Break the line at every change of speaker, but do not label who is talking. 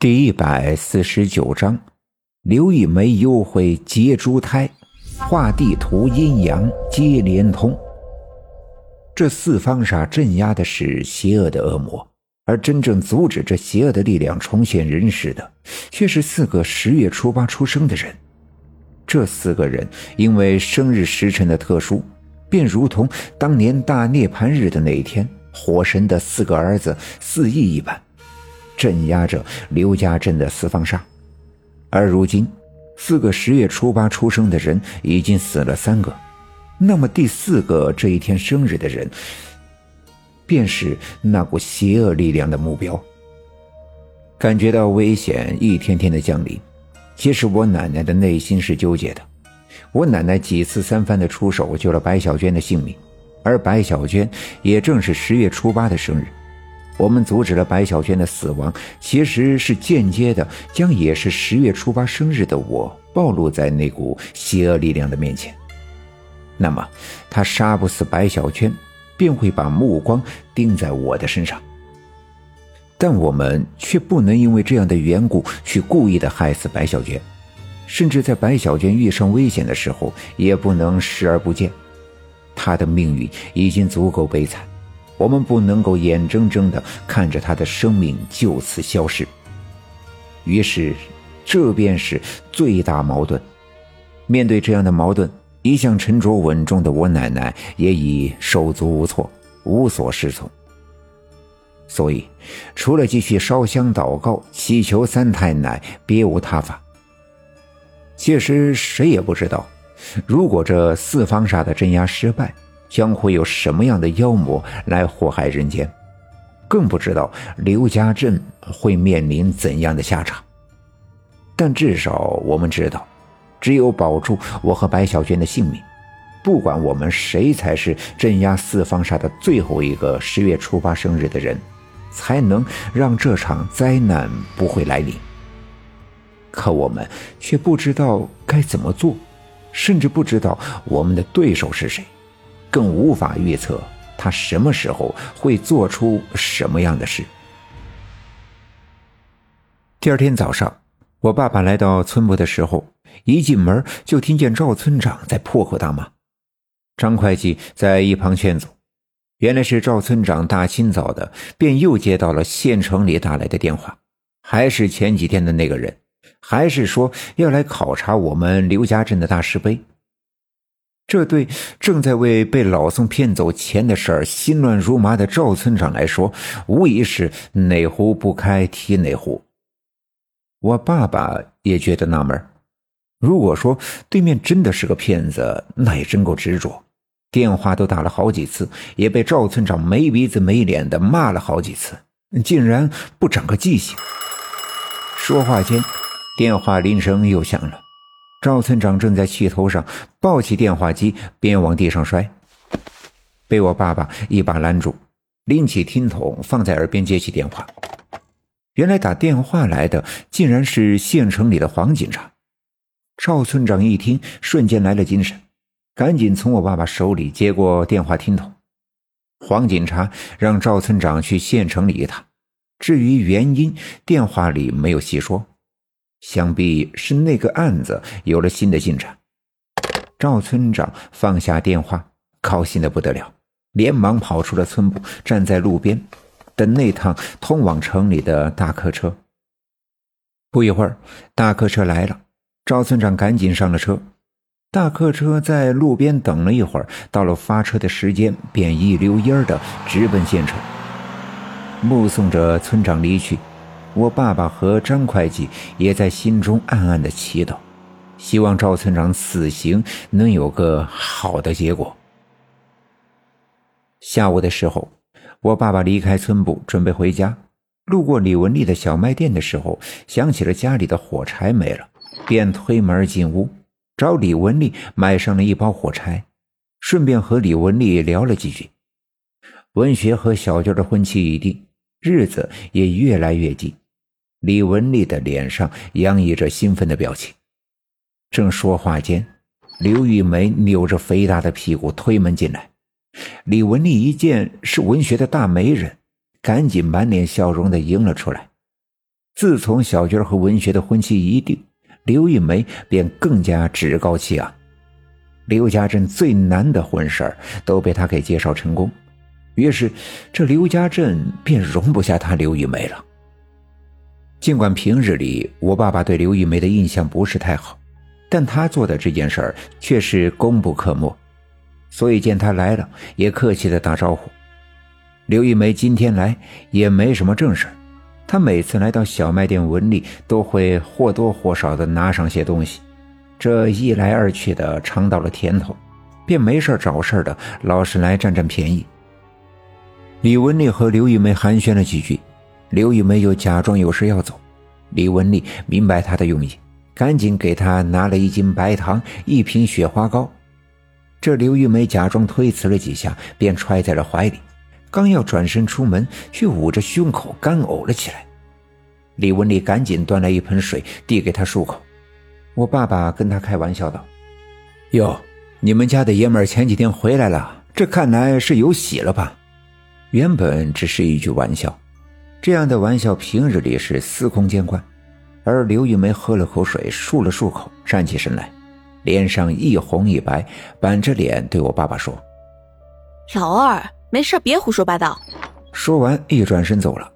第一百四十九章，刘一梅幽会接珠胎，画地图阴阳皆连通。这四方煞镇压的是邪恶的恶魔，而真正阻止这邪恶的力量重现人世的，却是四个十月初八出生的人。这四个人因为生日时辰的特殊，便如同当年大涅槃日的那一天，火神的四个儿子四翼一般。镇压着刘家镇的四方煞，而如今四个十月初八出生的人已经死了三个，那么第四个这一天生日的人，便是那股邪恶力量的目标。感觉到危险一天天的降临，其实我奶奶的内心是纠结的。我奶奶几次三番的出手救了白小娟的性命，而白小娟也正是十月初八的生日。我们阻止了白小娟的死亡，其实是间接的将也是十月初八生日的我暴露在那股邪恶力量的面前。那么，他杀不死白小娟，便会把目光盯在我的身上。但我们却不能因为这样的缘故去故意的害死白小娟，甚至在白小娟遇上危险的时候，也不能视而不见。她的命运已经足够悲惨。我们不能够眼睁睁地看着他的生命就此消失。于是，这便是最大矛盾。面对这样的矛盾，一向沉着稳重的我奶奶也已手足无措，无所适从。所以，除了继续烧香祷告，祈求三太奶，别无他法。其实，谁也不知道，如果这四方煞的镇压失败。将会有什么样的妖魔来祸害人间？更不知道刘家镇会面临怎样的下场。但至少我们知道，只有保住我和白小娟的性命，不管我们谁才是镇压四方煞的最后一个十月初八生日的人，才能让这场灾难不会来临。可我们却不知道该怎么做，甚至不知道我们的对手是谁。更无法预测他什么时候会做出什么样的事。第二天早上，我爸爸来到村部的时候，一进门就听见赵村长在破口大骂，张会计在一旁劝阻。原来是赵村长大清早的便又接到了县城里打来的电话，还是前几天的那个人，还是说要来考察我们刘家镇的大石碑。这对正在为被老宋骗走钱的事儿心乱如麻的赵村长来说，无疑是哪壶不开提哪壶。我爸爸也觉得纳闷如果说对面真的是个骗子，那也真够执着。电话都打了好几次，也被赵村长没鼻子没脸的骂了好几次，竟然不长个记性。说话间，电话铃声又响了。赵村长正在气头上，抱起电话机便往地上摔，被我爸爸一把拦住，拎起听筒放在耳边接起电话。原来打电话来的竟然是县城里的黄警察。赵村长一听，瞬间来了精神，赶紧从我爸爸手里接过电话听筒。黄警察让赵村长去县城里一趟，至于原因，电话里没有细说。想必是那个案子有了新的进展。赵村长放下电话，高兴的不得了，连忙跑出了村部，站在路边等那趟通往城里的大客车。不一会儿，大客车来了，赵村长赶紧上了车。大客车在路边等了一会儿，到了发车的时间，便一溜烟的直奔县城。目送着村长离去。我爸爸和张会计也在心中暗暗的祈祷，希望赵村长死刑能有个好的结果。下午的时候，我爸爸离开村部准备回家，路过李文丽的小卖店的时候，想起了家里的火柴没了，便推门进屋，找李文丽买上了一包火柴，顺便和李文丽聊了几句。文学和小娟的婚期已定，日子也越来越近。李文丽的脸上洋溢着兴奋的表情。正说话间，刘玉梅扭着肥大的屁股推门进来。李文丽一见是文学的大媒人，赶紧满脸笑容的迎了出来。自从小娟和文学的婚期一定，刘玉梅便更加趾高气昂。刘家镇最难的婚事都被他给介绍成功，于是这刘家镇便容不下他刘玉梅了。尽管平日里我爸爸对刘玉梅的印象不是太好，但他做的这件事儿却是功不可没，所以见他来了也客气的打招呼。刘玉梅今天来也没什么正事她每次来到小卖店文丽都会或多或少的拿上些东西。这一来二去的尝到了甜头，便没事找事的，老是来占占便宜。李文丽和刘玉梅寒暄了几句，刘玉梅又假装有事要走。李文丽明白她的用意，赶紧给她拿了一斤白糖、一瓶雪花膏。这刘玉梅假装推辞了几下，便揣在了怀里，刚要转身出门，却捂着胸口干呕了起来。李文丽赶紧端来一盆水，递给她漱口。我爸爸跟他开玩笑道：“哟，你们家的爷们儿前几天回来了，这看来是有喜了吧？”原本只是一句玩笑，这样的玩笑平日里是司空见惯。而刘玉梅喝了口水，漱了漱口，站起身来，脸上一红一白，板着脸对我爸爸说：“
老二，没事别胡说八道。”
说完，一转身走了。